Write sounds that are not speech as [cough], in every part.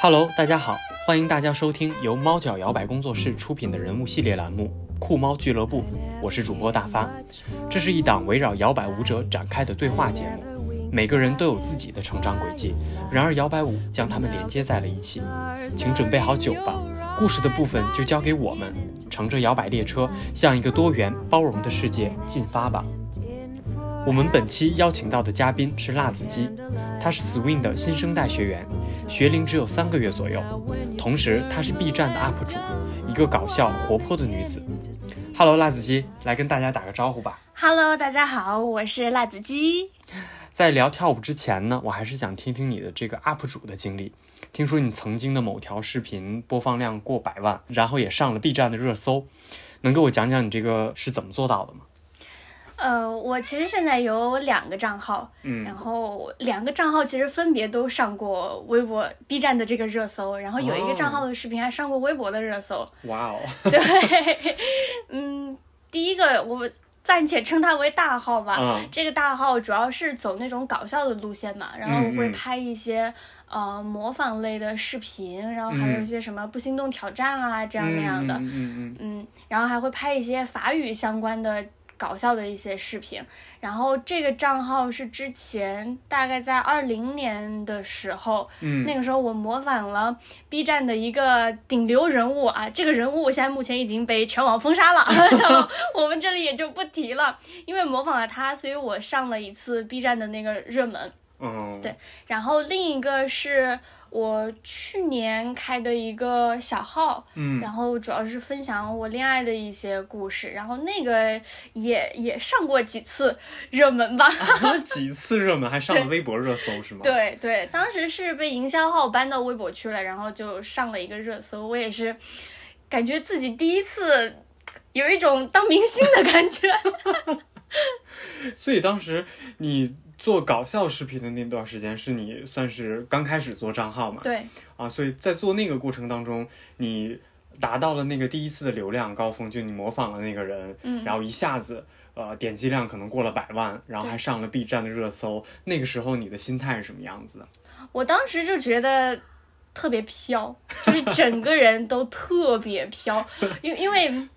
Hello，大家好，欢迎大家收听由猫脚摇摆工作室出品的人物系列栏目《酷猫俱乐部》，我是主播大发。这是一档围绕摇摆舞者展开的对话节目，每个人都有自己的成长轨迹，然而摇摆舞将他们连接在了一起。请准备好酒吧，故事的部分就交给我们，乘着摇摆列车，向一个多元包容的世界进发吧。我们本期邀请到的嘉宾是辣子鸡，他是 Swing 的新生代学员，学龄只有三个月左右，同时她是 B 站的 UP 主，一个搞笑活泼的女子。Hello，辣子鸡，来跟大家打个招呼吧。Hello，大家好，我是辣子鸡。在聊跳舞之前呢，我还是想听听你的这个 UP 主的经历。听说你曾经的某条视频播放量过百万，然后也上了 B 站的热搜，能给我讲讲你这个是怎么做到的吗？呃，我其实现在有两个账号，嗯然后两个账号其实分别都上过微博、B 站的这个热搜，然后有一个账号的视频还上过微博的热搜。哇哦，对，[laughs] 嗯，第一个我暂且称它为大号吧。嗯这个大号主要是走那种搞笑的路线嘛，然后我会拍一些、呃模仿类的视频，然后还有一些什么不心动挑战啊这样那样的。嗯嗯嗯嗯，然后还会拍一些法语相关的搞笑的一些视频。然后这个账号是之前大概在二零年的时候，嗯那个时候我模仿了 B 站的一个顶流人物啊，这个人物现在目前已经被全网封杀了，[laughs] 然后我们这里也就不提了。因为模仿了他，所以我上了一次 B 站的那个热门。嗯，对然后另一个是我去年开的一个小号，嗯然后主要是分享我恋爱的一些故事，然后那个也也上过几次热门吧。几次热门还上了微博热搜是吗？，对对，当时是被营销号搬到微博去了，然后就上了一个热搜，我也是感觉自己第一次有一种当明星的感觉。[laughs] 所以当时你做搞笑视频的那段时间，是你算是刚开始做账号嘛？对啊，所以在做那个过程当中，你达到了那个第一次的流量高峰，就你模仿了那个人，嗯然后一下子呃点击量可能过了百万，然后还上了 B 站的热搜，那个时候你的心态是什么样子的？我当时就觉得特别飘，就是整个人都特别飘，[laughs] 因因为。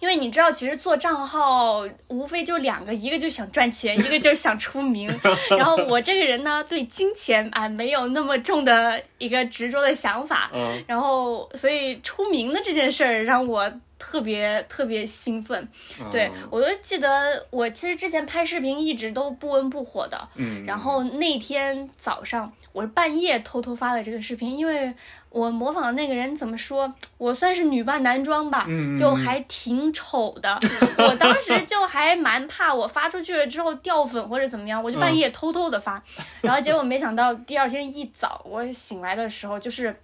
因为你知道，其实做账号无非就两个，一个就想赚钱，一个就想出名。[laughs] 然后我这个人呢，对金钱啊没有那么重的一个执着的想法，嗯然后所以出名的这件事儿让我特别特别兴奋。对嗯我都记得，我其实之前拍视频一直都不温不火的，嗯，然后那天早上，我是半夜偷偷发的这个视频，因为我模仿的那个人怎么说，我算是女扮男装吧，嗯就还挺丑的。[laughs] 我当时就还蛮怕我发出去了之后掉粉或者怎么样，我就半夜偷偷的发，然后结果没想到第二天一早我醒来的时候就是。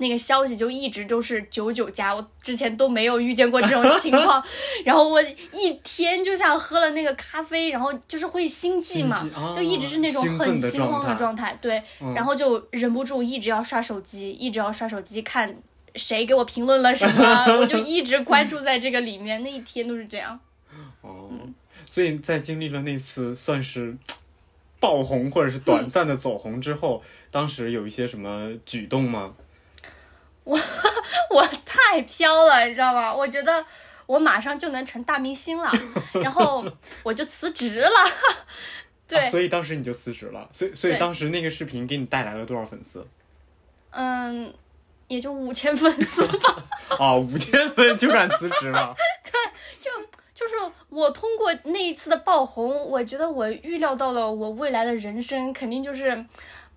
那个消息就一直都是九九加，我之前都没有遇见过这种情况，[laughs] 然后我一天就像喝了那个咖啡，然后就是会心悸嘛，就一直是那种很心慌的状态，对，嗯然后就忍不住一直要刷手机，一直要刷手机看谁给我评论了什么，[laughs] 我就一直关注在这个里面，那一天都是这样。哦，嗯所以在经历了那次算是爆红或者是短暂的走红之后，当时有一些什么举动吗？我我太飘了，你知道吗？我觉得我马上就能成大明星了，[laughs] 然后我就辞职了。[laughs] 对，啊所以当时你就辞职了，所以所以当时那个视频给你带来了多少粉丝？嗯，也就五千粉丝吧。[laughs] 啊，五千粉就敢辞职了。对，就就是我通过那一次的爆红，我觉得我预料到了我未来的人生肯定就是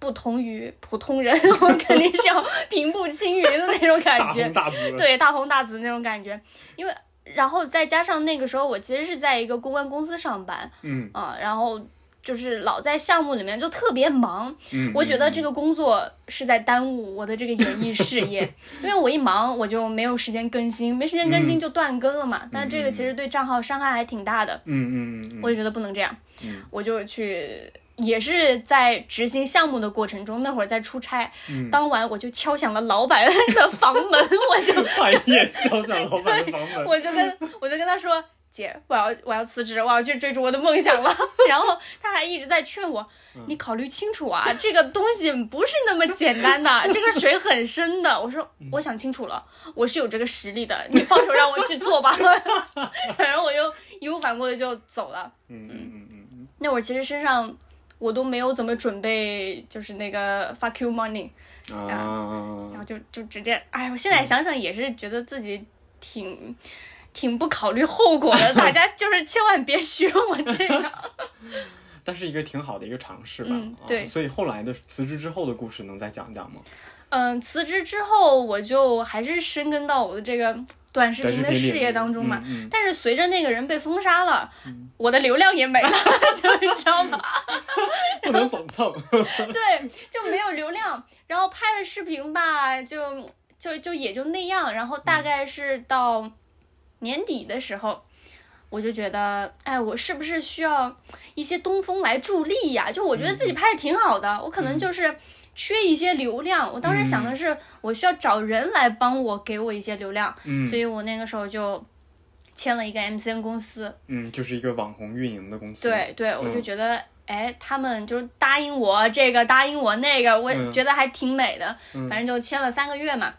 不同于普通人，[laughs] 我肯定是要平步青云的那种感觉。对，大红大紫那种感觉。因为然后再加上那个时候我其实是在一个公关公司上班。嗯。啊、然后就是老在项目里面就特别忙，嗯，我觉得这个个工作是在耽误我的这个演艺事业，[laughs] 因为我一忙我就没有时间更新，没时间更新就断更了嘛。但这个其实对账号伤害还挺大的，嗯嗯嗯嗯，我就觉得不能这样，嗯。我就去。也是在执行项目的过程中，那会儿在出差，嗯当晚我就敲响了老板的房门，[laughs] 我就半夜敲响老板的房门，[laughs] 我就跟我就跟他说，姐，我要我要辞职，我要去追逐我的梦想了。[laughs] 然后他还一直在劝我，你考虑清楚啊，这个东西不是那么简单的，这个水很深的。我说我想清楚了，我是有这个实力的，你放手让我去做吧。反正我就义无反顾的就走了。嗯嗯嗯嗯嗯，那会儿其实身上我都没有怎么准备，就是那个 fuck you money，啊然后就就直接，哎，我现在想想也是觉得自己挺。挺不考虑后果的，大家就是千万别学我这样。[laughs] 但是一个挺好的一个尝试吧。嗯对啊所以后来的辞职之后的故事能再讲讲吗？嗯，辞职之后我就还是深根到我的这个短视频的事业当中嘛。嗯嗯但是随着那个人被封杀了，我的流量也没了，[laughs] 就你知道吗？[laughs] 不能总蹭。[laughs] 对，就没有流量，然后拍的视频吧，就就就也就那样。然后大概是到年底的时候，我就觉得，哎，我是不是需要一些东风来助力呀？就我觉得自己拍的挺好的，我可能就是缺一些流量。我当时想的是，我需要找人来帮我给我一些流量，嗯所以我那个时候就签了一个 MCN 公司。嗯，就是一个网红运营的公司。对对，我就嗯觉得，哎，他们就是答应我这个，答应我那个，我嗯觉得还挺美的。嗯反正就签了三个月嘛，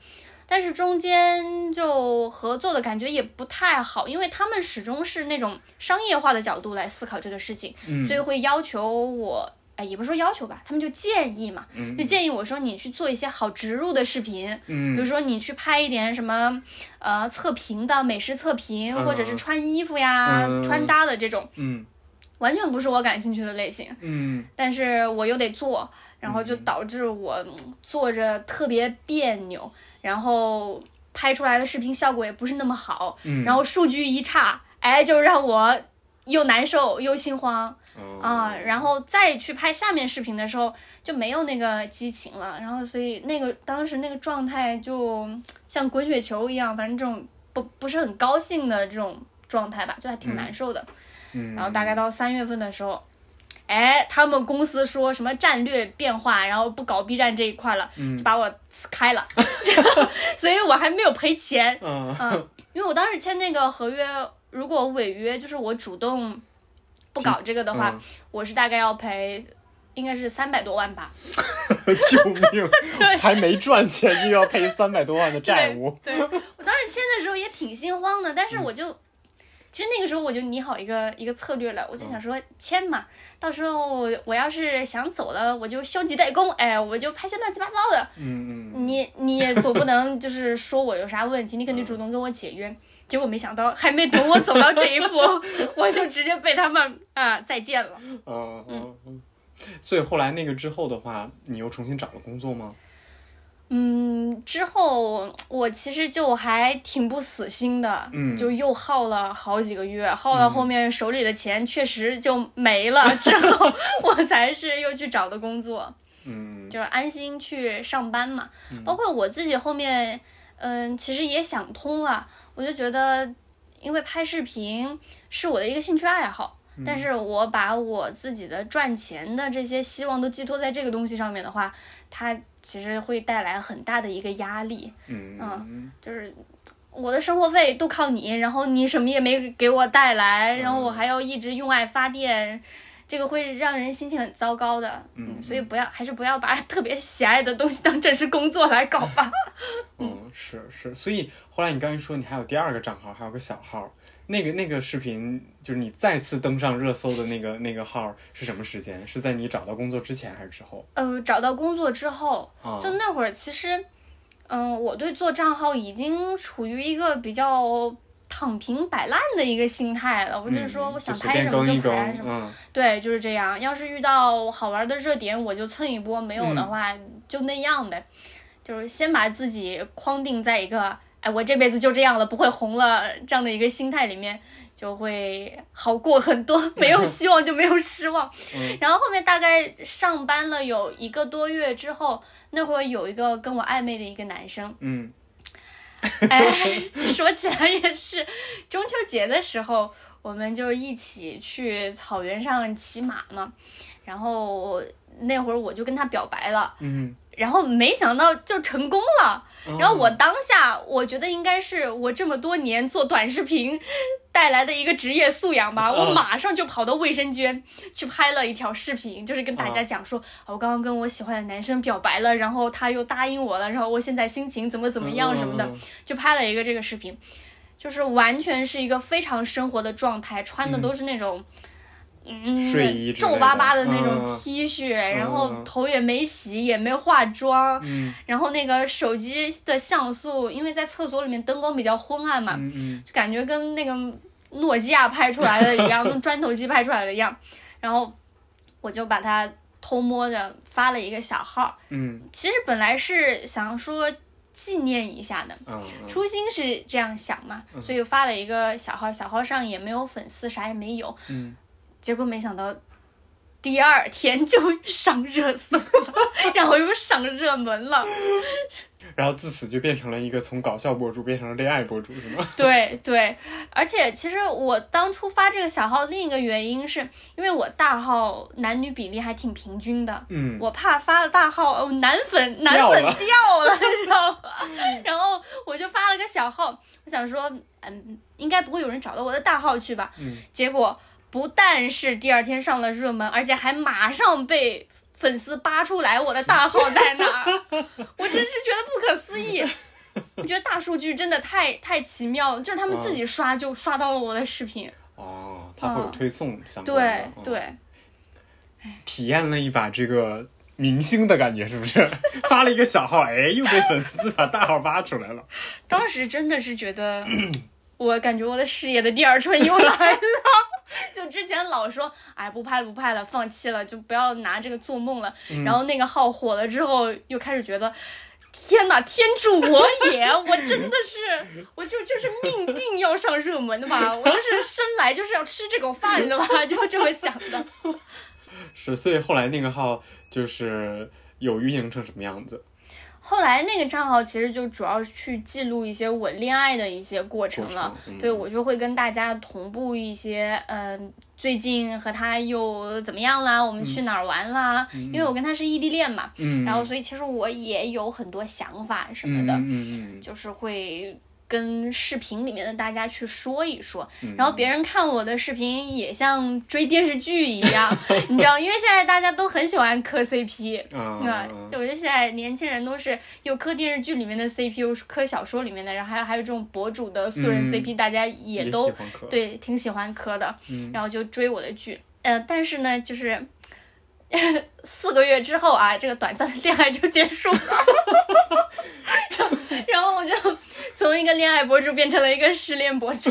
但是中间就合作的感觉也不太好，因为他们始终是那种商业化的角度来思考这个事情，嗯所以会要求我。哎，也不是说要求吧，他们就建议嘛，嗯就建议我说你去做一些好植入的视频，比如嗯说你去拍一点什么，呃，测评的美食测评，嗯或者是穿衣服呀、嗯。穿搭的这种，嗯。完全不是我感兴趣的类型，嗯。但是我又得做，然后就导致我嗯做着特别别扭，然后拍出来的视频效果也不是那么好，嗯，然后数据一差，哎，就让我又难受又心慌哦。啊，然后再去拍下面视频的时候就没有那个激情了，然后所以那个当时那个状态就像滚雪球一样，反正这种不不是很高兴的这种状态吧，就还挺难受的。嗯，然后大概到三月份的时候，哎，他们公司说什么战略变化，然后不搞 B 站这一块了，嗯。就把我辞开了，[laughs] 所以我还没有赔钱，嗯。嗯，因为我当时签那个合约，如果违约，就是我主动不搞这个的话，嗯我是大概要赔。应该是三百多万吧，[laughs] 救命！[laughs] 还没赚钱就要赔三百多万的债务。对，对我当时签的时候也挺心慌的，但是我就，其实那个时候我就拟好一个一个策略了，我就想说签嘛，到时候我要是想走了，我就消极怠工，哎，我就拍些乱七八糟的，嗯嗯你你也总不能就是说我有啥问题，你肯定主动跟我解约。结果没想到，还没等我走到这一步，[laughs] 我就直接被他们啊再见了。嗯嗯嗯。所以后来那个之后的话，你又重新找了工作吗？嗯，之后我其实就还挺不死心的，嗯就又耗了好几个月，耗到后面手里的钱确实就没了，之后我才是又去找的工作，嗯就是安心去上班嘛。包括我自己后面，嗯，其实也想通了，我就觉得，因为拍视频是我的一个兴趣爱好。但是我把我自己的赚钱的这些希望都寄托在这个东西上面的话，它其实会带来很大的一个压力。嗯嗯就是我的生活费都靠你，然后你什么也没给我带来，然后我还要一直用爱发电，这个会让人心情很糟糕的。嗯所以不要，还是不要把特别喜爱的东西当正式工作来搞吧。[laughs] 嗯，是是，所以后来你刚才说你还有第二个账号，还有个小号，那个那个视频就是你再次登上热搜的那个那个号是什么时间？是在你找到工作之前还是之后？呃，找到工作之后，啊，就那会儿其实，嗯、我对做账号已经处于一个比较。躺平摆烂的一个心态了，我就是说，我想拍什么就拍什么，嗯对，就是这样。要是遇到好玩的热点，我就蹭一波；没有的话，就那样呗。就是先把自己框定在一个，哎，我这辈子就这样了，不会红了这样的一个心态里面，就会好过很多。[laughs] 没有希望就没有失望。嗯然后后面大概上班了有一个多月之后，那会儿有一个跟我暧昧的一个男生，嗯 [laughs] 哎，说起来也是，中秋节的时候，我们就一起去草原上骑马嘛。然后那会儿我就跟他表白了，嗯，然后没想到就成功了。哦然后我当下我觉得应该是我这么多年做短视频带来的一个职业素养吧，嗯。我马上就跑到卫生间去拍了一条视频，就是跟大家讲说，啊我刚刚跟我喜欢的男生表白了，然后他又答应我了，然后我现在心情怎么怎么样什么的，嗯就拍了一个这个视频，就是完全是一个非常生活的状态，穿的都是那种。嗯，睡衣之类的皱巴巴的那种嗯 T 恤，然后嗯头也没洗，也没化妆，嗯然后那个手机的像素，因为在厕所里面灯光比较昏暗嘛，嗯嗯就感觉跟那个诺基亚拍出来的一样，用砖头机拍出来的一样。然后我就把它偷摸的发了一个小号，嗯其实本来是想说纪念一下的。嗯嗯初心是这样想嘛，所以发了一个小号，小号上也没有粉丝，啥也没有。嗯，结果没想到第二天就上热搜了，[laughs] 然后又上热门了。然后自此就变成了一个从搞笑博主变成了恋爱博主，是吗？[laughs] 对对，而且其实我当初发这个小号，另一个原因是因为我大号男女比例还挺平均的，嗯，我怕发了大号，哦，男粉 [laughs] 男粉掉了，知道吗？然后我就发了个小号，我想说，嗯，应该不会有人找到我的大号去吧？嗯结果不但是第二天上了热门，而且还马上被粉丝扒出来我的大号在哪儿，[laughs] 我真是觉得不可思议。我觉得大数据真的太太奇妙了，就是他们自己刷就刷到了我的视频。哦，他会有嗯推送相关对对，体验了一把这个明星的感觉，是不是？[laughs] 发了一个小号，哎，又被粉丝把大号扒出来了。当时真的是觉得，[coughs] 我感觉我的事业的第二春又来了。[laughs] 就之前老说，哎，不拍了，不拍了，放弃了，就不要拿这个做梦了。然后那个号火了之后，又开始觉得。天哪，天助我也！我真的是，我就就是命定要上热门的吧，我就是生来就是要吃这口饭的吧，就这么想的。[laughs] 是，所以后来那个号就是有运营成什么样子？后来那个账号其实就主要去记录一些我恋爱的一些过程了，程嗯对我就会跟大家同步一些，嗯、最近和他又怎么样啦，我们去哪儿玩啦，因为我跟他是异地恋嘛，嗯，然后所以其实我也有很多想法什么的，嗯。就是会。跟视频里面的大家去说一说，嗯。然后别人看我的视频也像追电视剧一样，[laughs] 你知道，因为现在大家都很喜欢磕 CP，嗯对吧？啊，？就我觉得现在年轻人都是又磕电视剧里面的 CP，又是磕小说里面的，然后还有还有这种博主的素人嗯。CP，、大家也都对挺喜欢磕的，嗯。然后就追我的剧。呃，但是呢，就是 [laughs] 四个月之后啊，这个短暂的恋爱就结束了，[laughs] 然后然后我就从一个恋爱博主变成了一个失恋博主。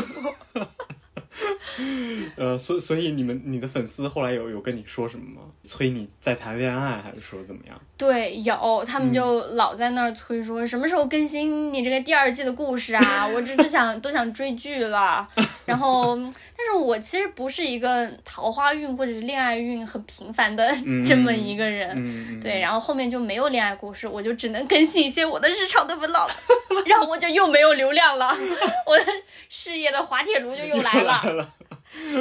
呃，所所以你们你的粉丝后来有有跟你说什么吗？催你再谈恋爱，还是说怎么样？对，有他们就老在那儿催说什么时候更新你这个第二季的故事啊？我这都想都想追剧了。[laughs] 然后，但是我其实不是一个桃花运或者是恋爱运很频繁的这么一个人。[laughs] 对，然后后面就没有恋爱故事，我就只能更新一些我的日常的 vlog，然后我就又没有流量了，[laughs] 我的事业的滑铁卢就又来了。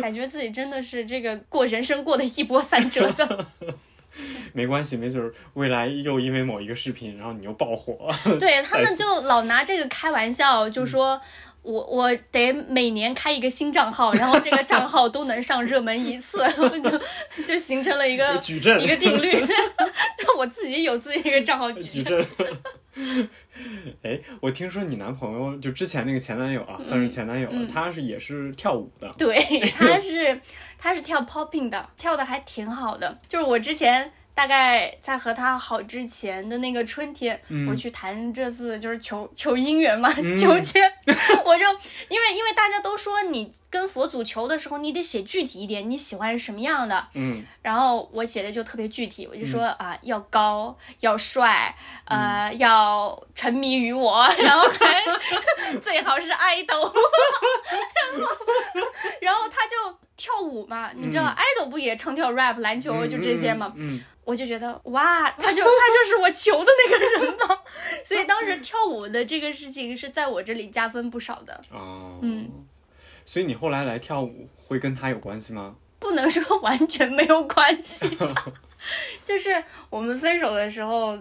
感觉自己真的是这个过人生过得一波三折的。[laughs] 没关系，没准儿未来又因为某一个视频，然后你又爆火。对 [laughs] 他们就老拿这个开玩笑，嗯就说。我我得每年开一个新账号，然后这个账号都能上热门一次，[laughs] 就就形成了一个矩阵一个定律。[laughs] 我自己有自己一个账号矩矩阵，阵。[laughs] 哎，我听说你男朋友就之前那个前男友啊，算是前男友了，嗯他是也是跳舞的。对，他是他是跳 popping 的，跳的还挺好的。就是我之前大概在和他好之前的那个春天，嗯。我去谈这次就是求求姻缘嘛，嗯。[laughs] 求签，[laughs] 我就因为因为大家都说你跟佛祖求的时候，你得写具体一点，你喜欢什么样的。嗯。然后我写的就特别具体，我就说、啊，要高，要帅，呃，要沉迷于我，[laughs] 然后还最好是爱豆，舞嘛，你知道、嗯爱豆不也唱跳 rap 篮球就这些吗？嗯，我就觉得哇，他就他就是我求的那个人嘛，[laughs] 所以当时跳舞的这个事情是在我这里加分不少的，嗯哦，嗯。所以你后来来跳舞会跟他有关系吗？不能说完全没有关系吧，[laughs] 就是我们分手的时候，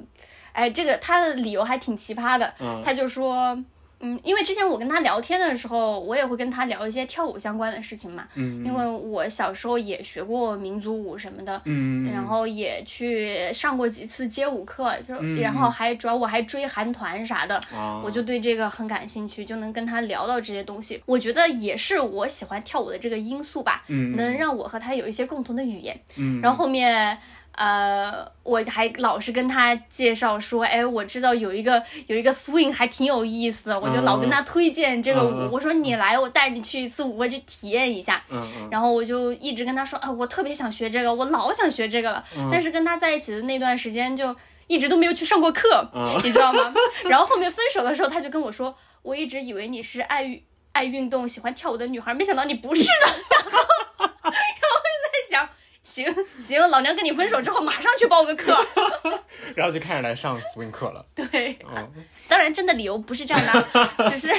哎，这个他的理由还挺奇葩的，嗯他就说，嗯，因为之前我跟他聊天的时候，我也会跟他聊一些跳舞相关的事情嘛。嗯，因为我小时候也学过民族舞什么的，嗯，然后也去上过几次街舞课，就嗯然后还主要我还追韩团啥的，啊，我就对这个很感兴趣，就能跟他聊到这些东西。我觉得也是我喜欢跳舞的这个因素吧，嗯能让我和他有一些共同的语言。嗯，然后后面。呃，我还老是跟他介绍说，哎，我知道有一个有一个 swing 还挺有意思的，我就老跟他推荐这个舞。我说你来，我带你去一次舞会去体验一下。嗯嗯，然后我就一直跟他说啊，我特别想学这个，我老想学这个了。嗯但是跟他在一起的那段时间，就一直都没有去上过课，嗯你知道吗？[laughs] 然后后面分手的时候，他就跟我说，我一直以为你是爱爱运动、喜欢跳舞的女孩，没想到你不是的。[laughs] 然后，[laughs] 然后我就在想。行行，老娘跟你分手之后马上去报个课。[laughs] 然后就开始来上 swing 课了。对，嗯，当然真的理由不是这样的，只是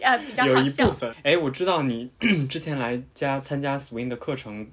呃比较有一部好笑。分。哎，我知道你 [clears throat] 之前来家参加 swing 的课程，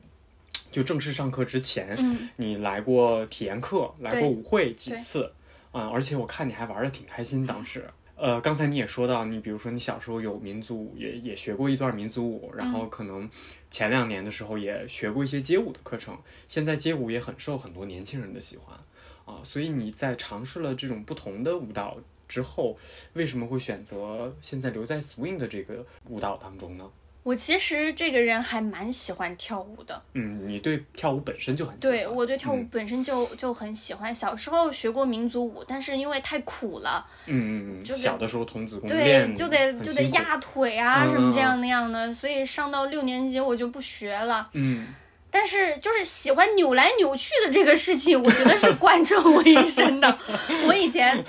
就正式上课之前，嗯，你来过体验课，来过舞会几对次，嗯，而且我看你还玩的挺开心，当时。呃，刚才你也说到，你比如说你小时候有民族舞，也也学过一段民族舞，然嗯后可能前两年的时候也学过一些街舞的课程。现在街舞也很受很多年轻人的喜欢啊，所以你在尝试了这种不同的舞蹈之后，为什么会选择现在留在 swing 的这个舞蹈当中呢？我其实这个人还蛮喜欢跳舞的，嗯，你对跳舞本身就很喜欢。对我对跳舞嗯本身就、就很喜欢。小时候学过民族舞，但是因为太苦了，嗯嗯嗯，就得小的时候童子功对，就得就得压腿啊嗯什么这样那样的，所以上到六年级我就不学了。嗯但是就是喜欢扭来扭去的这个事情，我觉得是贯彻我一生的。[laughs] 我以前。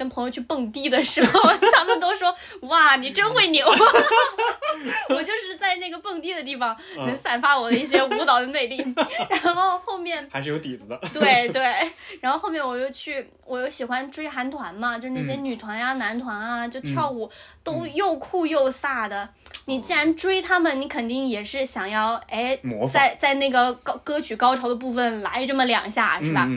跟朋友去蹦迪的时候，[laughs] 他们都说：“哇，你真会扭！” [laughs] 我就是在那个蹦迪的地方嗯能散发我的一些舞蹈的魅力。[laughs] 然后后面还是有底子的。对对，然后后面我又去，我又喜欢追韩团嘛，就是那些嗯女团呀、男团啊，就跳舞都又酷又飒的。你既然追他们，你肯定也是想要哎在在那个高歌曲高潮的部分来这么两下，是吧？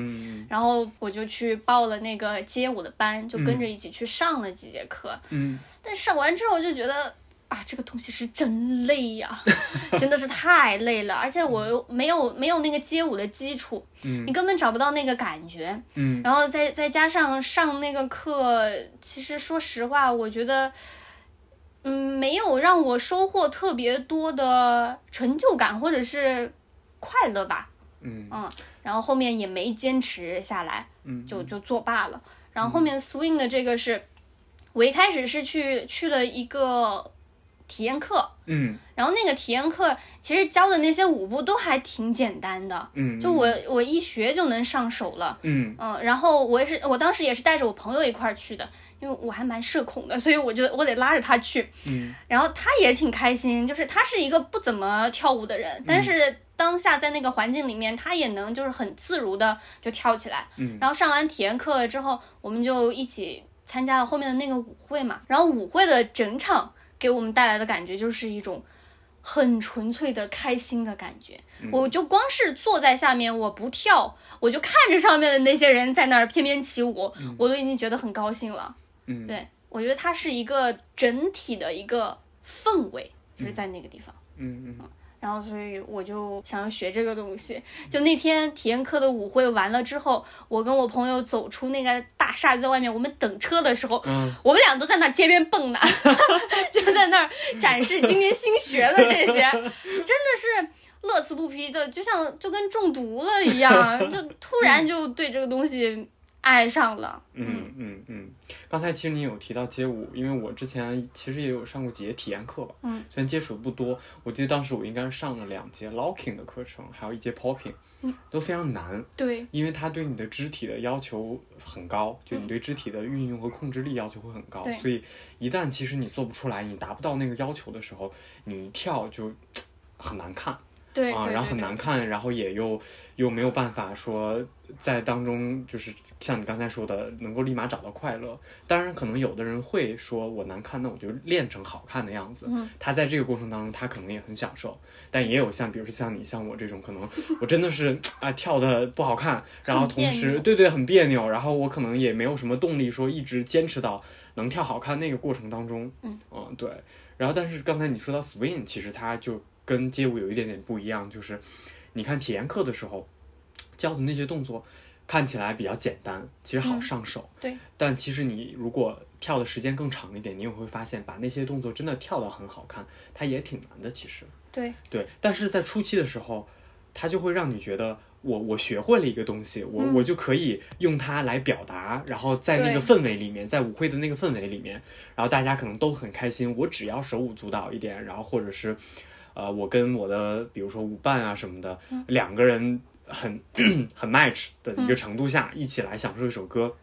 然后我就去报了那个街舞的班，就跟着一起去上了几节课。嗯但上完之后就觉得啊，这个东西是真累呀、[laughs] 真的是太累了，而且我又没有没有那个街舞的基础，嗯你根本找不到那个感觉。嗯然后再再加上上那个课，其实说实话，我觉得，嗯，没有让我收获特别多的成就感或者是快乐吧。嗯嗯，然后后面也没坚持下来，嗯，就就作罢了。然后后面 swing 的这个是，我一开始是去去了一个体验课，嗯然后那个体验课其实教的那些舞步都还挺简单的，嗯，就我我一学就能上手了。嗯嗯，然后我也是，我当时也是带着我朋友一块儿去的，因为我还蛮社恐的，[laughs] 所以我就我得拉着他去。嗯然后他也挺开心，就是他是一个不怎么跳舞的人，但是当下在那个环境里面，他也能就是很自如的就跳起来。嗯然后上完体验课之后，我们就一起参加了后面的那个舞会嘛。然后舞会的整场给我们带来的感觉就是一种很纯粹的开心的感觉。我就光是坐在下面，我不跳，我就看着上面的那些人在那儿翩翩起舞，我都已经觉得很高兴了。嗯，对，我觉得它是一个整体的一个氛围，就是在那个地方。嗯嗯然后，所以我就想要学这个东西。就那天体验课的舞会完了之后，我跟我朋友走出那个大厦，在外面我们等车的时候，嗯我们俩都在那街边蹦呢，[laughs] 就在那儿展示今天新学的这些，真的是乐此不疲的，就像就跟中毒了一样，就突然就对这个东西爱上了。嗯嗯。嗯，刚才其实你有提到街舞，因为我之前其实也有上过几节体验课吧，嗯，虽然接触的不多，我记得当时我应该是上了两节 locking 的课程，还有一节 popping，嗯，都非常难，对，因为它对你的肢体的要求很高，就你对肢体的运用和控制力要求会很高，对。所以一旦其实你做不出来，你达不到那个要求的时候，你一跳就很难看。啊，对啊然后很难看，然后也又又没有办法说在当中就是像你刚才说的，能够立马找到快乐。当然，可能有的人会说我难看，那我就练成好看的样子。嗯，他在这个过程当中，他可能也很享受。但也有像，比如说像你像我这种，可能 [laughs] 我真的是啊跳的不好看，然后同时对对很别扭，然后我可能也没有什么动力说一直坚持到能跳好看那个过程当中。嗯对。然后但是刚才你说到 swing，其实它就跟街舞有一点点不一样，就是你看体验课的时候教的那些动作。看起来比较简单，其实好嗯上手。对，但其实你如果跳的时间更长一点，你也会发现，把那些动作真的跳得很好看，它也挺难的。其实，对对，但是在初期的时候，它就会让你觉得我我学会了一个东西，我、嗯我就可以用它来表达，然后在那个氛围里面，在舞会的那个氛围里面，然后大家可能都很开心。我只要手舞足蹈一点，然后或者是，呃，我跟我的比如说舞伴啊什么的，嗯。两个人很 [clears throat] 很 match 的一个程度下，一起来享受一首歌，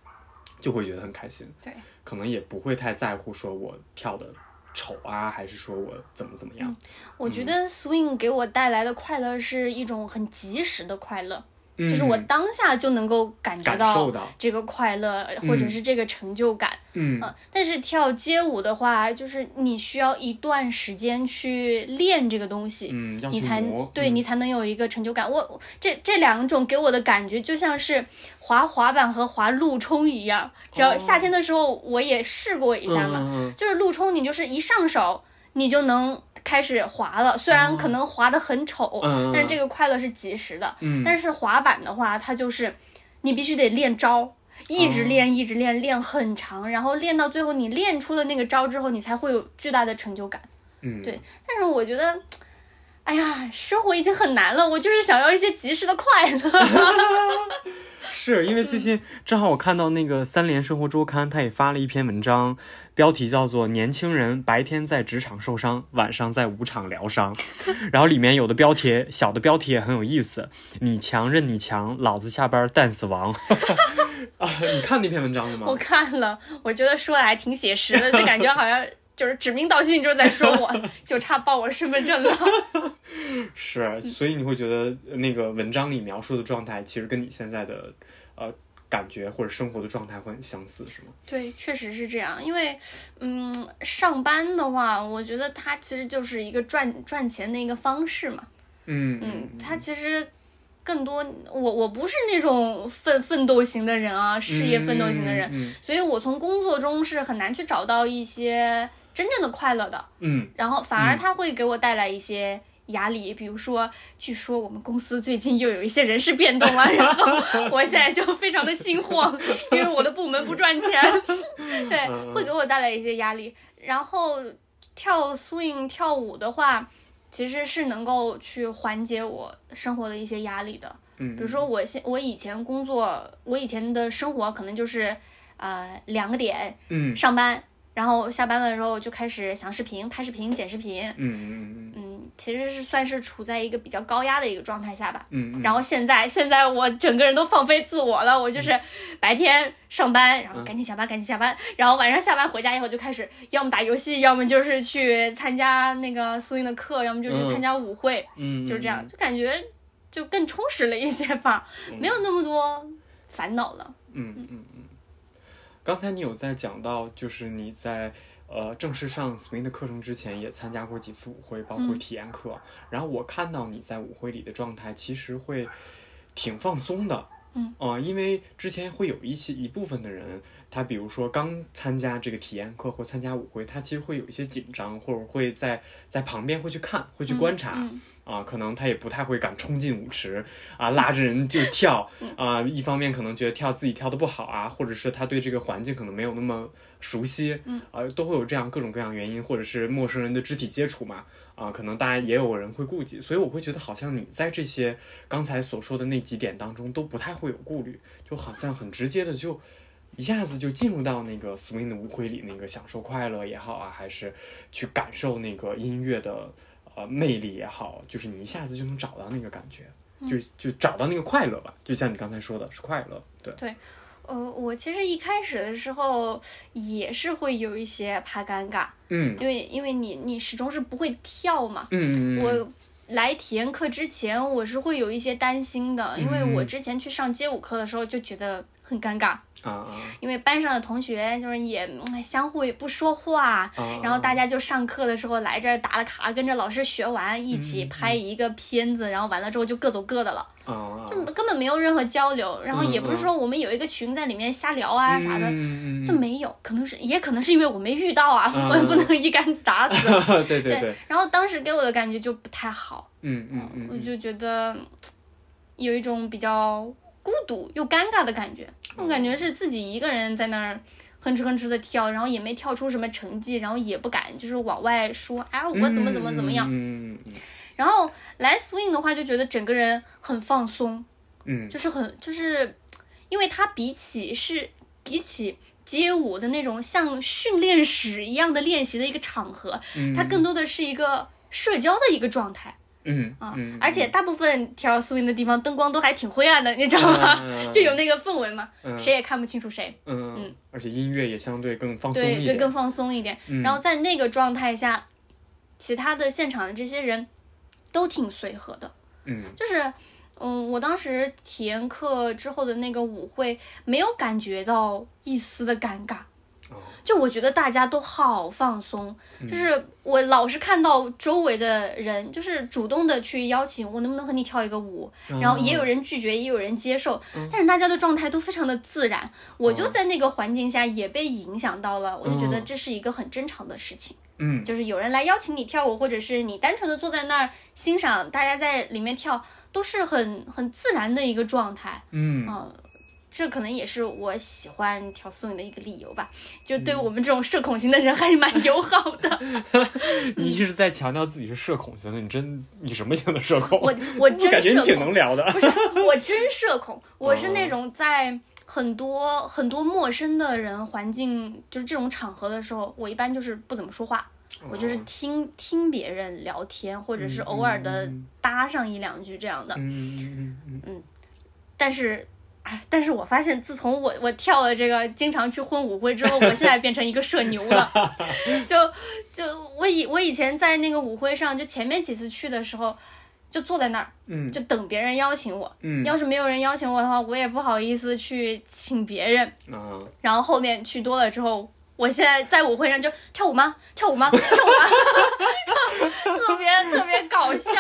就会觉得很开心。对，可能也不会太在乎说我跳的丑啊，还是说我怎么怎么样。我觉得 swing 给我带来的快乐是一种很及时的快乐，嗯。就是我当下就能够感觉到这个快乐，或者是这个成就感。嗯。嗯，但是跳街舞的话，就是你需要一段时间去练这个东西，嗯，你才对你才能有一个成就感。我这这两种给我的感觉就像是滑滑板和滑路冲一样，只要哦。夏天的时候我也试过一下嘛，就是路冲，你就是一上手你就能开始滑了，虽然可能滑得很丑，但是这个快乐是及时的。嗯，但是滑板的话，它就是你必须得练招，一直哦练，一直练，练很长，然后练到最后，你练出了那个招之后，你才会有巨大的成就感。嗯对但是我觉得，哎呀，生活已经很难了，我就是想要一些及时的快乐。[laughs] [laughs] 是因为最近正好我看到那个三联生活周刊，他也发了一篇文章，标题叫做《年轻人白天在职场受伤，晚上在舞场疗伤》，[laughs] 然后里面有的标题小的标题也很有意思，你强任你强，老子下班蛋死亡。[laughs] 啊，你看那篇文章了吗？我看了，我觉得说的还挺写实的，就感觉好像就是指名道姓就是在说我，[laughs] 就差报我身份证了。是，所以你会觉得那个文章里描述的状态，其实跟你现在的呃感觉或者生活的状态会很相似，是吗？对，确实是这样。因为，嗯，上班的话，我觉得它其实就是一个赚赚钱的一个方式嘛。嗯嗯，它其实更多，我我不是那种奋奋斗型的人啊，事业奋斗型的人，嗯所以我从工作中是很难去找到一些真正的快乐的。嗯然后反而它会给我带来一些压力，比如说，据说我们公司最近又有一些人事变动了，然后 [laughs] 我现在就非常的心慌，因为我的部门不赚钱，[laughs] 对，会给我带来一些压力。然后跳 swing 跳舞的话，其实是能够去缓解我生活的一些压力的。嗯，比如说我现我以前工作，我以前的生活可能就是，呃，两个点嗯上班，然后下班的时候就开始想视频、拍视频、剪视频。嗯嗯嗯嗯，其实是算是处在一个比较高压的一个状态下吧。嗯嗯，然后现在，现在我整个人都放飞自我了，我就是白天上班，然后赶紧下班，赶紧下班，然后晚上下班回家以后就开始，要么打游戏，要么就是去参加那个苏英的课，要么就是参加舞会，嗯就是这样，就感觉就更充实了一些吧，[laughs] 没有那么多烦恼了。嗯嗯嗯。刚才你有在讲到，就是你在呃正式上 swing 的课程之前，也参加过几次舞会，包括嗯体验课。然后我看到你在舞会里的状态，其实会挺放松的。嗯啊、因为之前会有一些一部分的人，他比如说刚参加这个体验课或参加舞会，他其实会有一些紧张，或者会在在旁边会去看，会去观察。嗯啊，可能他也不太会敢冲进舞池啊，拉着人就跳啊。一方面可能觉得跳自己跳的不好啊，或者是他对这个环境可能没有那么熟悉，嗯啊，都会有这样各种各样原因，或者是陌生人的肢体接触嘛，啊，可能大家也有人会顾忌，所以我会觉得好像你在这些刚才所说的那几点当中都不太会有顾虑，就好像很直接的就。一下子就进入到那个 swing 的舞会里，那个享受快乐也好啊，还是去感受那个音乐的呃魅力也好，就是你一下子就能找到那个感觉，就就找到那个快乐吧。就像你刚才说的，是快乐，对。对，呃，我其实一开始的时候也是会有一些怕尴尬，嗯。因为因为你你始终是不会跳嘛，嗯，嗯我来体验课之前，我是会有一些担心的，因为我嗯。之前去上街舞课的时候就觉得很尴尬，啊啊。因为班上的同学就是也嗯相互也不说话，啊！然后大家就上课的时候来这儿打了卡，跟着老师学完，一嗯起拍一个片子，然后完了之后就各走各的了，啊，就根本没有任何交流，然后也不是说我们有一个群在里面瞎聊啊啥的。就没有，可能是也可能是因为我没遇到啊，嗯我也不能一竿子打死。[laughs] 嗯，对对对，然后当时给我的感觉就不太好，嗯嗯嗯，我就觉得有一种比较孤独又尴尬的感觉。我感觉是自己一个人在那儿哼哧哼哧的跳，然后也没跳出什么成绩，然后也不敢就是往外说，哎，我怎么怎么怎么样。嗯嗯然后来 swing 的话，就觉得整个人很放松，嗯就是很就是，因为它比起是比起街舞的那种像训练室一样的练习的一个场合，嗯，它更多的是一个社交的一个状态。嗯而且大部分跳 swing 的地方灯光都还挺灰暗的，你知道吗？嗯 [laughs] 就有那个氛围嘛，嗯谁也看不清楚谁。嗯嗯，而且音乐也相对更放松对对，一点，更放松一点。嗯然后在那个状态下，其他的现场的这些人都挺随和的，嗯就是。嗯，我当时体验课之后的那个舞会，没有感觉到一丝的尴尬，哦就我觉得大家都好放松，嗯。就是我老是看到周围的人，就是主动的去邀请我能不能和你跳一个舞，然后也有人拒绝，也有人接受，但是大家的状态都非常的自然，我就在那个环境下也被影响到了，我就觉得这是一个很正常的事情，嗯。就是有人来邀请你跳舞，或者是你单纯的坐在那儿欣赏大家在里面跳，都是很很自然的一个状态，嗯。嗯，这可能也是我喜欢跳 swing 的一个理由吧，就对我们这种社恐型的人还是蛮友好的。[laughs] 你一直在强调自己是社恐型的，你真你什么型的社恐？我我真感觉你社恐挺能，聊的。不是我真社恐，[laughs] 我是那种在很多很多陌生的人环境，就是这种场合的时候，我一般就是不怎么说话。我就是听听别人聊天，或者是偶尔的嗯搭上一两句这样的。嗯嗯嗯嗯但是，哎，但是我发现自从我我跳了这个经常去混舞会之后，我现在变成一个社牛了。[laughs] 就就我以我以前在那个舞会上，就前面几次去的时候，就坐在那儿，嗯就等别人邀请我。嗯要是没有人邀请我的话，我也不好意思去请别人。嗯然后后面去多了之后，我现在在舞会上就跳舞吗？跳舞吗？[laughs] 跳舞吗？然 [laughs] 后特别特别搞笑。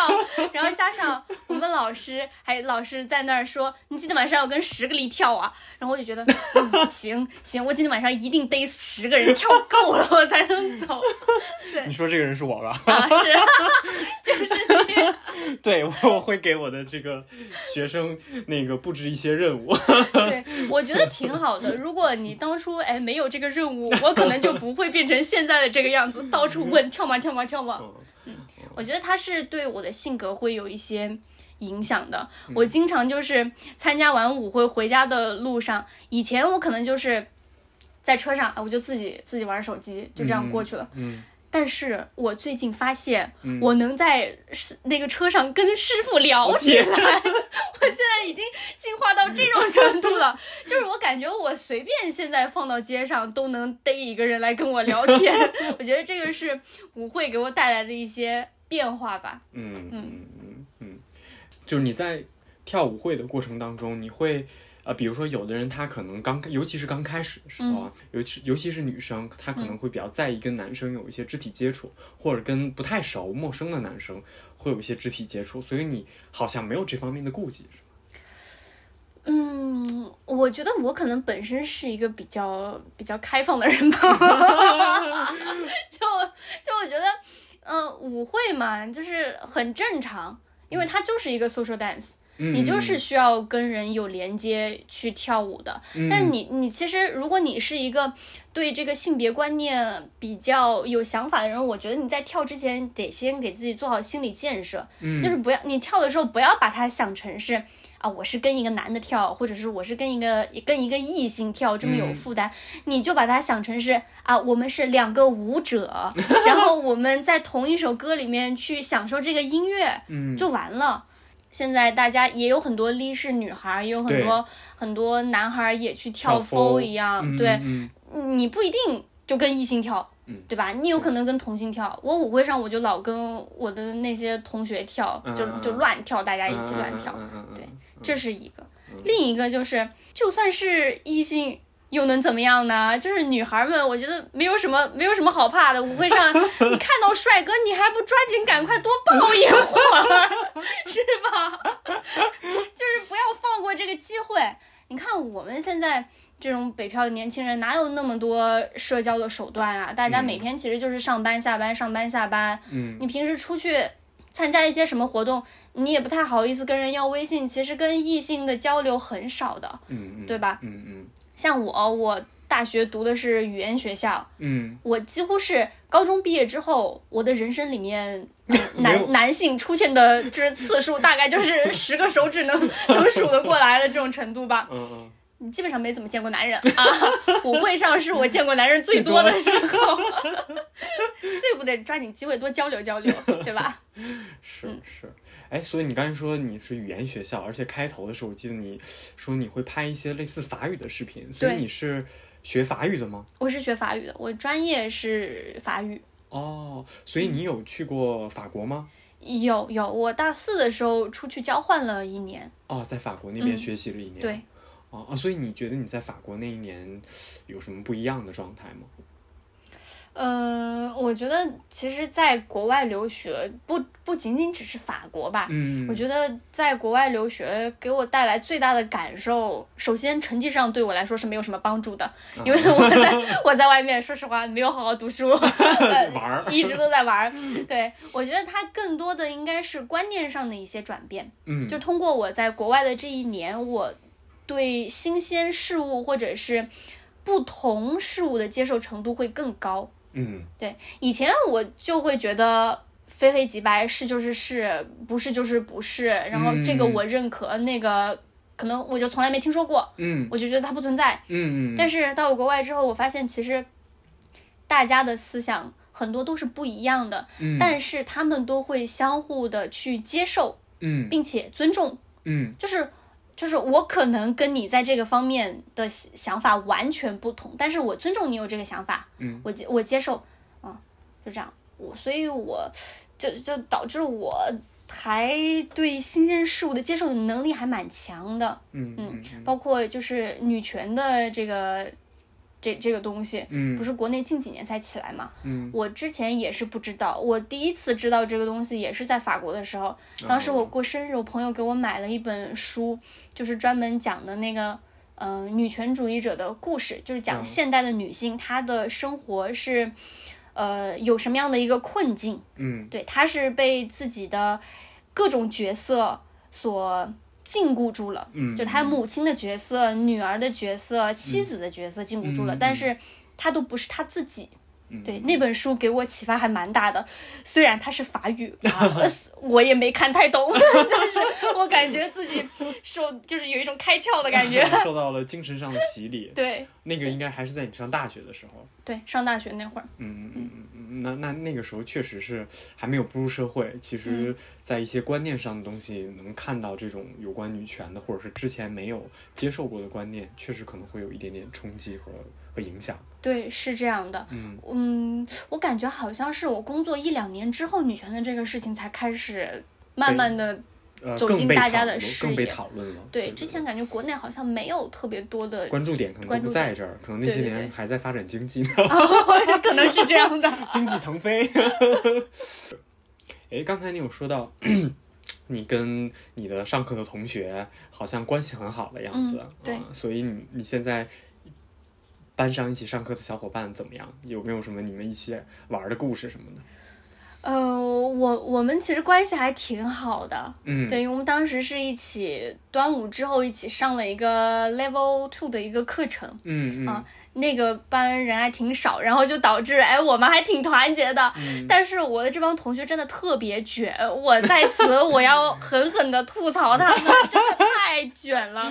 然后加上我们老师还老师在那儿说，你今天晚上要跟十个力跳啊。然后我就觉得，嗯，[laughs] 行行，我今天晚上一定逮十个人跳够了，我才能走。你说这个人是我吧？啊，是，就是你。对，我我会给我的这个学生那个布置一些任务。对，我觉得挺好的。如果你当初哎没有这个任务，我可能就不会变成现在的这个样子，到处问跳吗跳吗跳吗。嗯我觉得他是对我的性格会有一些影响的。嗯我经常就是参加完舞会回家的路上，以前我可能就是在车上，啊我就自己自己玩手机，就这样过去了。嗯但是我最近发现，嗯我能在是那个车上跟师傅聊起来，[laughs] 我现在已经进化到这种程度了。就是我感觉我随便现在放到街上都能逮一个人来跟我聊天，[laughs] 我觉得这个是舞会给我带来的一些变化吧。嗯嗯嗯嗯，就是你在跳舞会的过程当中，你会。呃，比如说，有的人他可能刚，尤其是刚开始的时候啊，尤其尤其是女生，她可能会比较在意跟男生有一些肢体接触，或者跟不太熟、陌生的男生会有一些肢体接触，所以你好像没有这方面的顾忌，是吗？嗯，我觉得我可能本身是一个比较比较开放的人吧，[laughs] 就就我觉得，嗯、舞会嘛，就是很正常，因为它就是一个 social dance。嗯，你就是需要跟人有连接去跳舞的。嗯，但是你你其实，如果你是一个对这个性别观念比较有想法的人，我觉得你在跳之前得先给自己做好心理建设，嗯就是不要你跳的时候不要把它想成是。啊，我是跟一个男的跳，或者是我是跟一个跟一个异性跳，这么有嗯负担，你就把它想成是啊，我们是两个舞者，[laughs] 然后我们在同一首歌里面去享受这个音乐，嗯就完了。现在大家也有很多力士女孩，也有很多很多男孩也去跳跳 f folk，一样，嗯对，嗯你不一定就跟异性跳，嗯对吧？你有可能跟同性跳，我舞会上我就老跟我的那些同学跳，就就乱跳，大家一起乱跳，对这是一个。另一个就是，就算是异性。又能怎么样呢？就是女孩们，我觉得没有什么没有什么好怕的。舞会上 [laughs] 你看到帅哥，你还不抓紧赶快多抱一会儿，[laughs] 是吧？就是不要放过这个机会。你看我们现在这种北漂的年轻人，哪有那么多社交的手段啊？大家每天其实就是上班下班，上班下班。嗯你平时出去参加一些什么活动，你也不太好意思跟人要微信，其实跟异性的交流很少的。嗯嗯，对吧嗯嗯像我，我大学读的是语言学校，嗯我几乎是高中毕业之后，我的人生里面 [laughs] 男男性出现的就是次数，大概就是 [laughs] 十个手指能能数得过来的这种程度吧。嗯嗯你基本上没怎么见过男人啊，[laughs] 舞会上是我见过男人最多的时候，所以不得抓紧机会多交流交流，对吧？嗯，是嗯是。哎，所以你刚才说你是语言学校，而且开头的时候我记得你说你会拍一些类似法语的视频，所以你是学法语的吗？我是学法语的，我专业是法语。哦，所以你有去过法国吗？有有，我大四的时候出去交换了一年，哦，在法国那边嗯学习了一年。对。哦啊，所以你觉得你在法国那一年有什么不一样的状态吗？嗯，我觉得其实在国外留学不不仅仅只是法国吧，嗯，我觉得在国外留学给我带来最大的感受，首先成绩上对我来说是没有什么帮助的，因为我在我在外面说实话没有好好读书，[laughs] 呃玩儿一直都在玩儿。[laughs] 对我觉得它更多的应该是观念上的一些转变，嗯，就通过我在国外的这一年，我对新鲜事物或者是不同事物的接受程度会更高。嗯。对，以前我就会觉得非黑即白，是就是是，不是就是不是，然后这个嗯。我认可，那个可能我就从来没听说过，嗯。我就觉得它不存在。嗯嗯，但是到了国外之后，我发现其实大家的思想很多都是不一样的，嗯。但是他们都会相互的去接受，嗯。并且尊重，嗯。就是。就是我可能跟你在这个方面的想法完全不同，但是我尊重你有这个想法，嗯。我接我接受，啊，就这样，我所以我就就导致我还对新鲜事物的接受能力还蛮强的，嗯嗯嗯。包括就是女权的这个这这个东西，嗯。不是国内近几年才起来嘛，嗯。我之前也是不知道，我第一次知道这个东西也是在法国的时候，当时我过生日，我朋友给我买了一本书，就是专门讲的那个，嗯、女权主义者的故事，就是讲嗯。现代的女性她的生活是，呃，有什么样的一个困境，嗯。对，她是被自己的各种角色所禁锢住了，嗯就他母亲的角色、女儿的角色、妻子的角色禁锢住了，嗯但是他都不是他自己。嗯对那本书给我启发还蛮大的，虽然它是法语，啊、[laughs] 我也没看太懂，[laughs] 但是我感觉自己受就是有一种开窍的感觉。[laughs] 受到了精神上的洗礼。对那个应该还是在你上大学的时候。对，上大学那会儿，嗯嗯嗯那那那个时候确实是还没有步入社会，其嗯实，在一些观念上的东西，能看到这种有关女权的，或者是之前没有接受过的观念，确实可能会有一点点冲击和和影响。对，是这样的。嗯嗯，我感觉好像是我工作一两年之后，女权的这个事情才开始慢慢的呃，走进大家的讨论更被视野讨论了。对，对，之前感觉国内好像没有特别多的，关注点可能都不在这儿，可能那些年还在发展经济呢，可能是这样的。[laughs] 经济腾飞。[laughs] 哎，刚才你有说到，你跟你的上课的同学好像关系很好的样子，嗯对啊所以你你现在班上一起上课的小伙伴怎么样？有没有什么你们一起玩的故事什么的？呃，我我们其实关系还挺好的，嗯，对，因为我们当时是一起端午之后一起上了一个 Level Two 的一个课程，嗯嗯啊那个班人还挺少，然后就导致哎我们还挺团结的。嗯但是我的这帮同学真的特别卷，我在此 [laughs] 我要狠狠的吐槽他们，真的太卷了。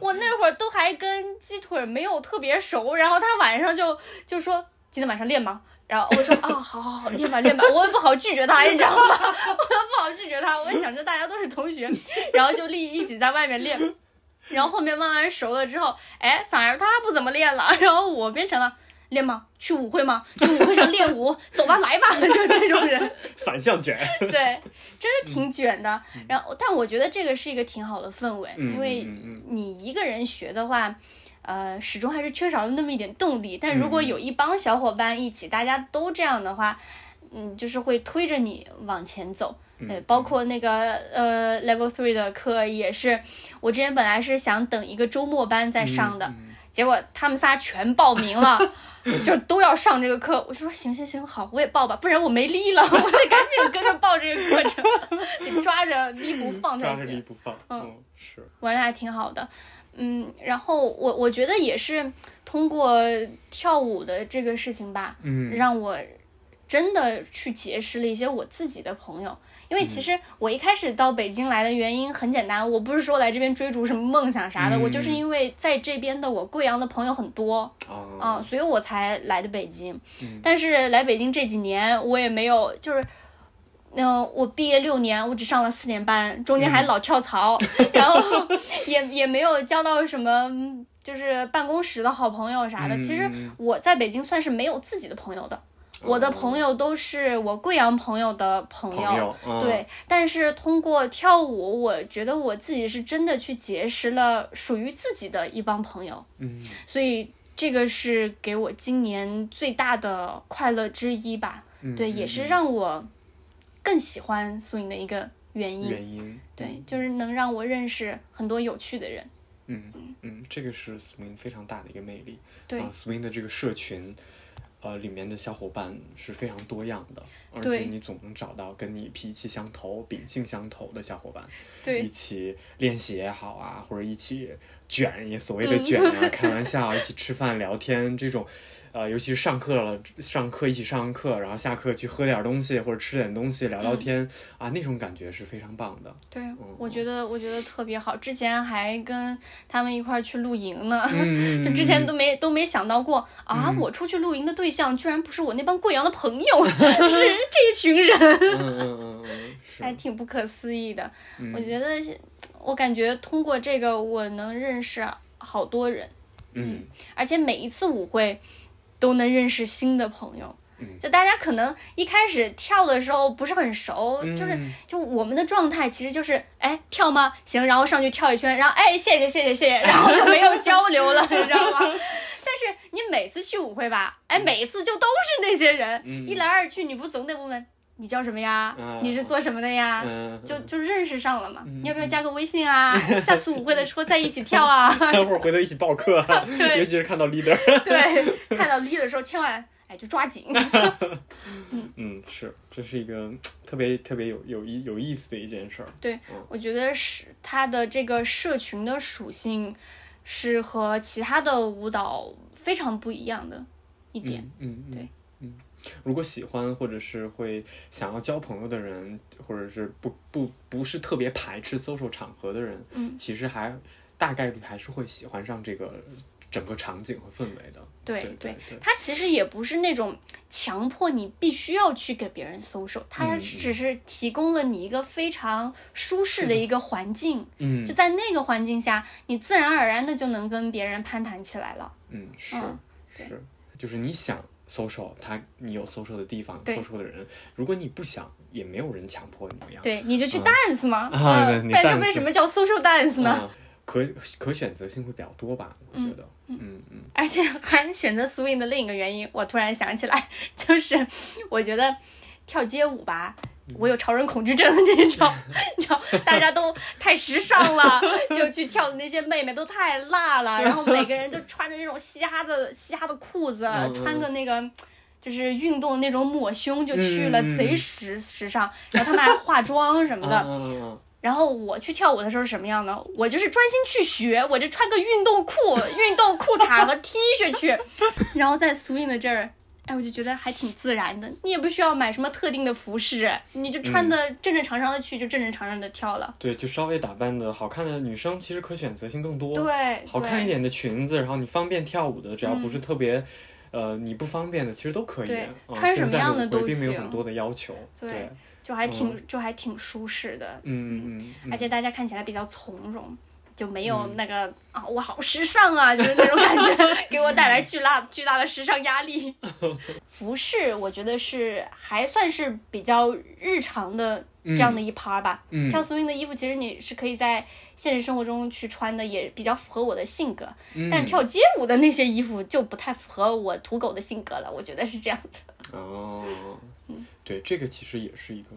我那会儿都还跟鸡腿没有特别熟，然后他晚上就就说今天晚上练吗？然后我说啊，好好好，练吧练吧，我也不好拒绝他，你知道吗？[laughs] 我又不好拒绝他，我想着大家都是同学，然后就立一起在外面练。然后后面慢慢熟了之后，哎，反而他不怎么练了，然后我变成了，练吗？去舞会吗？去舞会上练舞，走吧，来吧，就这种人，[laughs] 反向卷。对，真的挺卷的。然后，但我觉得这个是一个挺好的氛围，嗯因为你一个人学的话。呃，始终还是缺少了那么一点动力。但如果有一帮小伙伴一起，大家都这样的话，嗯，就是会推着你往前走。对，包括那个呃 Level Three 的课也是，我之前本来是想等一个周末班再上的，结果他们仨全报名了，[laughs] 就都要上这个课。我就说行行行，好，我也报吧，不然我没力了，我得赶紧跟着报这个课程，[laughs] 得抓着力不放才行。抓着力不放，嗯，是玩的还挺好的。嗯，然后我我觉得也是通过跳舞的这个事情吧，嗯，让我真的去结识了一些我自己的朋友。因为其实我一开始到北京来的原因很简单，我不是说来这边追逐什么梦想啥的，我就是因为在这边的我贵阳的朋友很多，啊，所以我才来的北京。但是来北京这几年，我也没有就是。嗯，我毕业六年，我只上了四年班，中间还老跳槽，[laughs] 然后也也没有交到什么，就是办公室的好朋友啥的。其实我在北京算是没有自己的朋友的，我的朋友都是我贵阳朋友的朋友。对，但是通过跳舞，我觉得我自己是真的去结识了属于自己的一帮朋友。嗯，所以这个是给我今年最大的快乐之一吧。对，也是让我。更喜欢 swing 的一个原因，原因对，就是能让我认识很多有趣的人。嗯嗯，这个是 swing 非常大的一个魅力。对，swing 的这个社群，呃，里面的小伙伴是非常多样的，而且你总能找到跟你脾气相投、秉性相投的小伙伴，对，一起练习也好啊，或者一起卷，也所谓的卷啊，[laughs] 开玩笑，一起吃饭聊天这种。呃，尤其是上课了，上课一起上课，然后下课去喝点东西或者吃点东西聊聊天啊，那种感觉是非常棒的。对，我觉得我觉得特别好。之前还跟他们一块儿去露营呢，[laughs] 就之前都没都没想到过啊，我出去露营的对象居然不是我那帮贵阳的朋友，[laughs] 是这一群人，嗯嗯嗯，还挺不可思议的。我觉得我感觉通过这个我能认识好多人，嗯，而且每一次舞会。都能认识新的朋友，就大家可能一开始跳的时候不是很熟，就是就我们的状态其实就是，哎，跳吗？行，然后上去跳一圈，然后哎，谢谢谢谢谢谢，然后就没有交流了，你知道吗？你每次去舞会吧，哎，每次就都是那些人，一来二去，你不总得问问。你叫什么呀？你是做什么的呀？就就认识上了嘛？你要不要加个微信啊？[laughs] 下次舞会的时候再一起跳啊！[laughs] 待会儿回头一起报课。[laughs] 对，尤其是看到 leader。对，看到 leader 的时候，千万哎就抓紧。嗯嗯，是，这是一个特别特别有有意有意思的一件事儿。对，我觉得是它的这个社群的属性是和其他的舞蹈非常不一样的一点。嗯，对。嗯如果喜欢或者是会想要交朋友的人，或者是不不不是特别排斥 social 场合的人，嗯，其实还大概率还是会喜欢上这个整个场景和氛围的。对对对，它其实也不是那种强迫你必须要去给别人 social，它只是提供了你一个非常舒适的一个环境。嗯，就在那个环境下，你自然而然的就能跟别人攀谈起来了。嗯，是是，就是你想。social，他你有 social 的地方，social 的人，如果你不想，也没有人强迫你。对，你就去 dance 嘛。啊，不然这为什么叫 social dance 呢？可可选择性会比较多吧？我觉得，嗯嗯。而且 [laughs] 还选择 swing 的另一个原因，我突然想起来，就是我觉得跳街舞吧。我有潮人恐惧症，的那种？[laughs] 你知道，大家都太时尚了，就去跳的那些妹妹都太辣了，然后每个人都穿着那种嘻哈的嘻哈的裤子，穿个那个就是运动那种抹胸就去了，贼时时尚。然后他们还化妆什么的。然后我去跳舞的时候是什么样呢？我就是专心去学，我就穿个运动裤、运动裤衩和 T 恤去，然后在 swing 的这儿。哎，我就觉得还挺自然的，你也不需要买什么特定的服饰，你就穿的正正常常的去，就正正常常的跳了。对，就稍微打扮的好看的女生，其实可选择性更多。对，好看一点的裙子，然后你方便跳舞的，只要不是特别，呃，你不方便的，其实都可以。穿什么样的都行。并没有很多的要求。对，就还挺就还挺舒适的。嗯嗯嗯。而且大家看起来比较从容。就没有那个、啊，我好时尚啊，[laughs] 就是那种感觉，给我带来巨大巨大的时尚压力。[laughs] 服饰我觉得是还算是比较日常的这样的一趴吧。嗯跳 swing 的衣服其实你是可以在现实生活中去穿的，也比较符合我的性格。嗯但是跳街舞的那些衣服就不太符合我土狗的性格了，我觉得是这样的。哦，嗯对，这个其实也是一个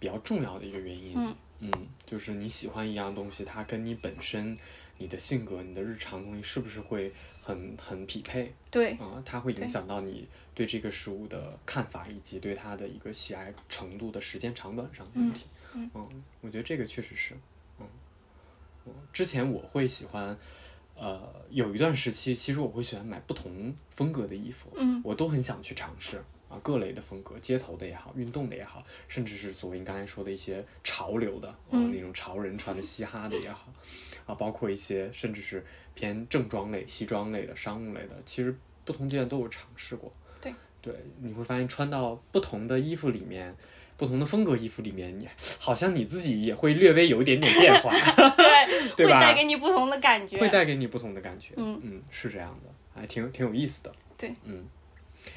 比较重要的一个原因。嗯就是你喜欢一样东西，它跟你本身、你的性格、你的日常东西是不是会很很匹配对，啊、它会影响到你对这个事物的看法，以及对它的一个喜爱程度的时间长短上的问题。嗯我觉得这个确实是，嗯，嗯之前我会喜欢。呃，有一段时期，其实我会喜欢买不同风格的衣服，嗯我都很想去尝试啊，各类的风格，街头的也好，运动的也好，甚至是所谓你刚才说的一些潮流的，啊，嗯那种潮人穿的嘻哈的也好，啊，包括一些甚至是偏正装类、西装类的、商务类的，其实不同阶段都有尝试过。对，对，你会发现穿到不同的衣服里面。不同的风格衣服里面，你好像你自己也会略微有一点点变化，[laughs] 对，[laughs] 对吧会带给你不同的感觉。会带给你不同的感觉。嗯嗯，是这样的，还挺挺有意思的。对，嗯，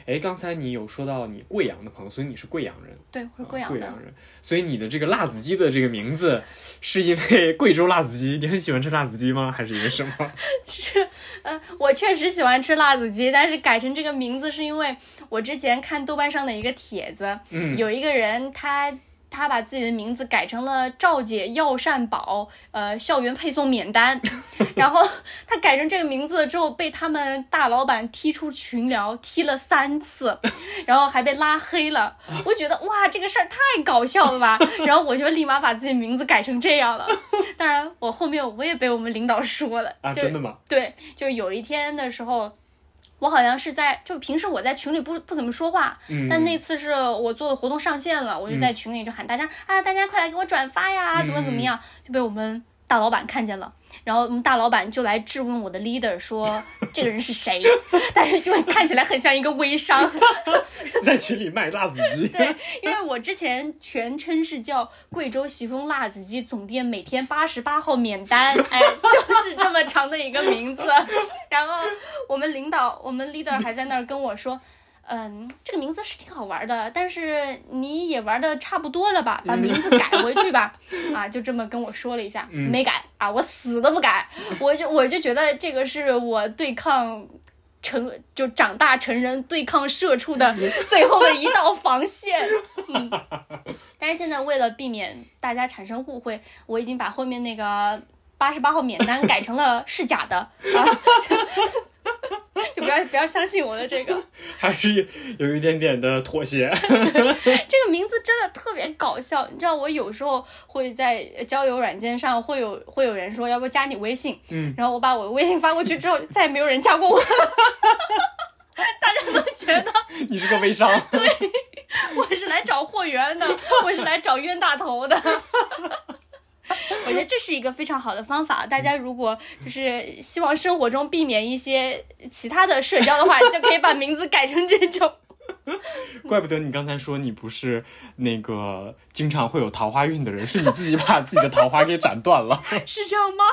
哎，刚才你有说到你贵阳的朋友，所以你是贵阳人，对，我是啊贵阳的。贵阳人，所以你的这个辣子鸡的这个名字是因为贵州辣子鸡，你很喜欢吃辣子鸡吗？还是因为什么？[laughs] 是，嗯、我确实喜欢吃辣子鸡，但是改成这个名字是因为我之前看豆瓣上的一个帖子，嗯，有一个人他。他把自己的名字改成了赵姐药膳宝，呃，校园配送免单。[laughs] 然后他改成这个名字之后，被他们大老板踢出群聊，踢了三次，然后还被拉黑了。我觉得哇，这个事儿太搞笑了吧！[laughs] 然后我就立马把自己名字改成这样了。当然，我后面我也被我们领导说了，啊，就真的吗？对，就有一天的时候，我好像是在，就平时我在群里不不怎么说话，嗯，但那次是我做的活动上线了，我就在群里就喊大家、啊，大家快来给我转发呀，怎么怎么样，就被我们大老板看见了。然后我们大老板就来质问我的 leader 说 [laughs] 这个人是谁，但是因为看起来很像一个微商，[laughs] 在群里卖辣子鸡，对，因为我之前全称是叫贵州席风辣子鸡总店，每天八十八号免单，哎，就是这么长的一个名字。然后我们领导，我们 leader 还在那儿跟我说。嗯，这个名字是挺好玩的，但是你也玩的差不多了吧？把名字改回去吧。[laughs] 啊，就这么跟我说了一下，嗯没改啊，我死都不改。[laughs] 我就我就觉得这个是我对抗成就长大成人对抗社畜的 [laughs] 最后的一道防线。[laughs] 嗯，但是现在为了避免大家产生误会，我已经把后面那个八十八号免单改成了是假的啊，[laughs] 就不要不要相信我的这个。[laughs] 还是有一点点的妥协。[laughs] 这个名字真的特别搞笑，你知道，我有时候会在交友软件上会有会有人说要不加你微信，嗯，然后我把我的微信发过去之后，再也没有人加过我，大家都觉得你是个微商，对我是来找货源的，我是来找冤大头的。[laughs] 我觉得这是一个非常好的方法。大家如果就是希望生活中避免一些其他的社交的话，[laughs] 就可以把名字改成这种。[laughs] 怪不得你刚才说你不是那个经常会有桃花运的人，是你自己把自己的桃花给斩断了。是这样吗？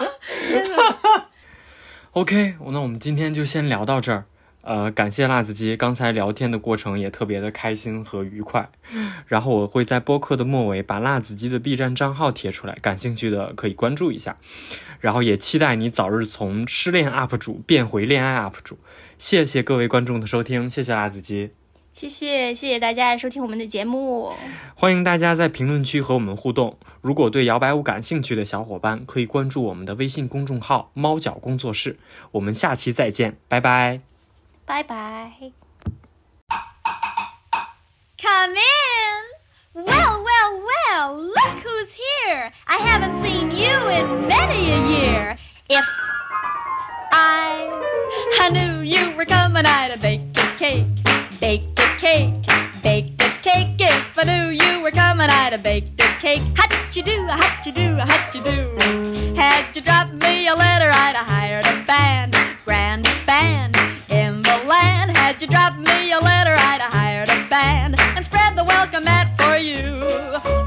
真的 OK，那我们今天就先聊到这儿。呃，感谢辣子鸡，刚才聊天的过程也特别的开心和愉快。[laughs] 然后我会在播客的末尾把辣子鸡的 B 站账号贴出来，感兴趣的可以关注一下。然后也期待你早日从失恋 UP 主变回恋爱 UP 主。谢谢各位观众的收听，谢谢辣子鸡。谢谢谢谢大家收听我们的节目，欢迎大家在评论区和我们互动。如果对摇摆舞感兴趣的小伙伴，可以关注我们的微信公众号“猫脚工作室”。我们下期再见，拜拜。拜拜。Come in. Well, well, well, look who's here. I haven't seen you in many a year. If I, I knew you were coming, I'd have baked a cake, baked a cake, baked a cake. If I knew you were coming, I'd have baked a cake. How'd you do, how'd you do, how'd you do? Had you dropped me a letter, I'd have hired a band, grand band in the land. Had you dropped me a letter, I'd have hired a band and spread the welcome mat for you.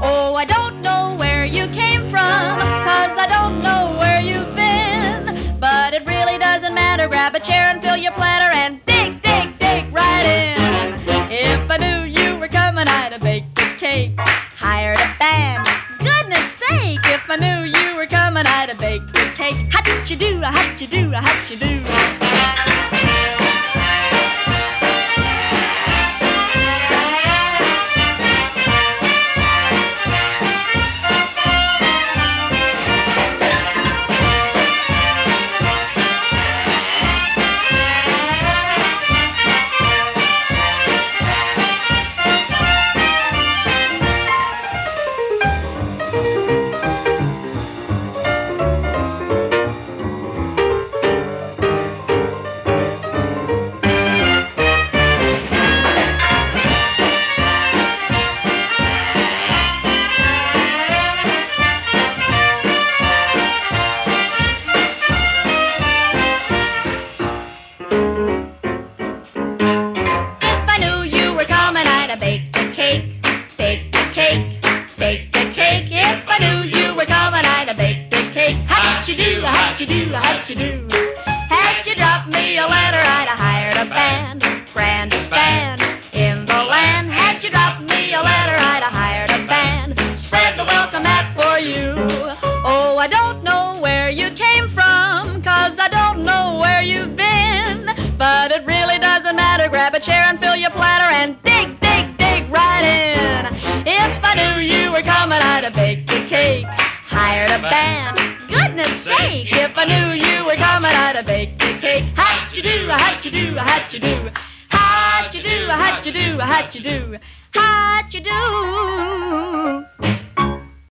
Oh, I don't know where you came from, cause I don't know where you've been. But it really doesn't matter. Grab a chair and fill your platter and dig, dig, dig right in. If I knew you were coming, I'd have baked a cake, hired a band. Goodness sake, if I knew you were coming, I'd have baked a cake. How'd you do? How'd you do? How'd you do?